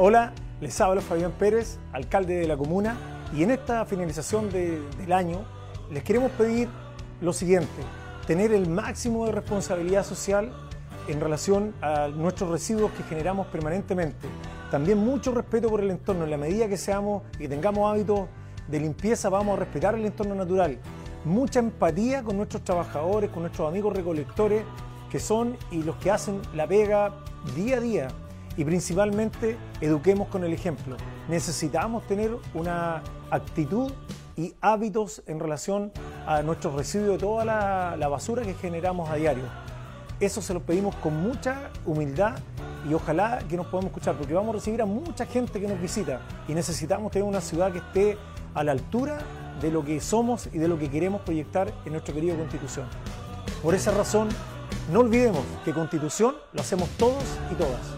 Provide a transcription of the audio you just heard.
Hola, les habla Fabián Pérez, alcalde de la comuna, y en esta finalización de- del año les queremos pedir lo siguiente, tener el máximo de responsabilidad social en relación a nuestros residuos que generamos permanentemente. También mucho respeto por el entorno, en la medida que seamos y tengamos hábitos de limpieza vamos a respetar el entorno natural. Mucha empatía con nuestros trabajadores, con nuestros amigos recolectores, que son y los que hacen la pega día a día y principalmente eduquemos con el ejemplo. Necesitamos tener una actitud y hábitos en relación a nuestros residuos de toda la, la basura que generamos a diario. Eso se lo pedimos con mucha humildad y ojalá que nos podamos escuchar porque vamos a recibir a mucha gente que nos visita y necesitamos tener una ciudad que esté a la altura de lo que somos y de lo que queremos proyectar en nuestra querida Constitución. Por esa razón, no olvidemos que Constitución lo hacemos todos y todas.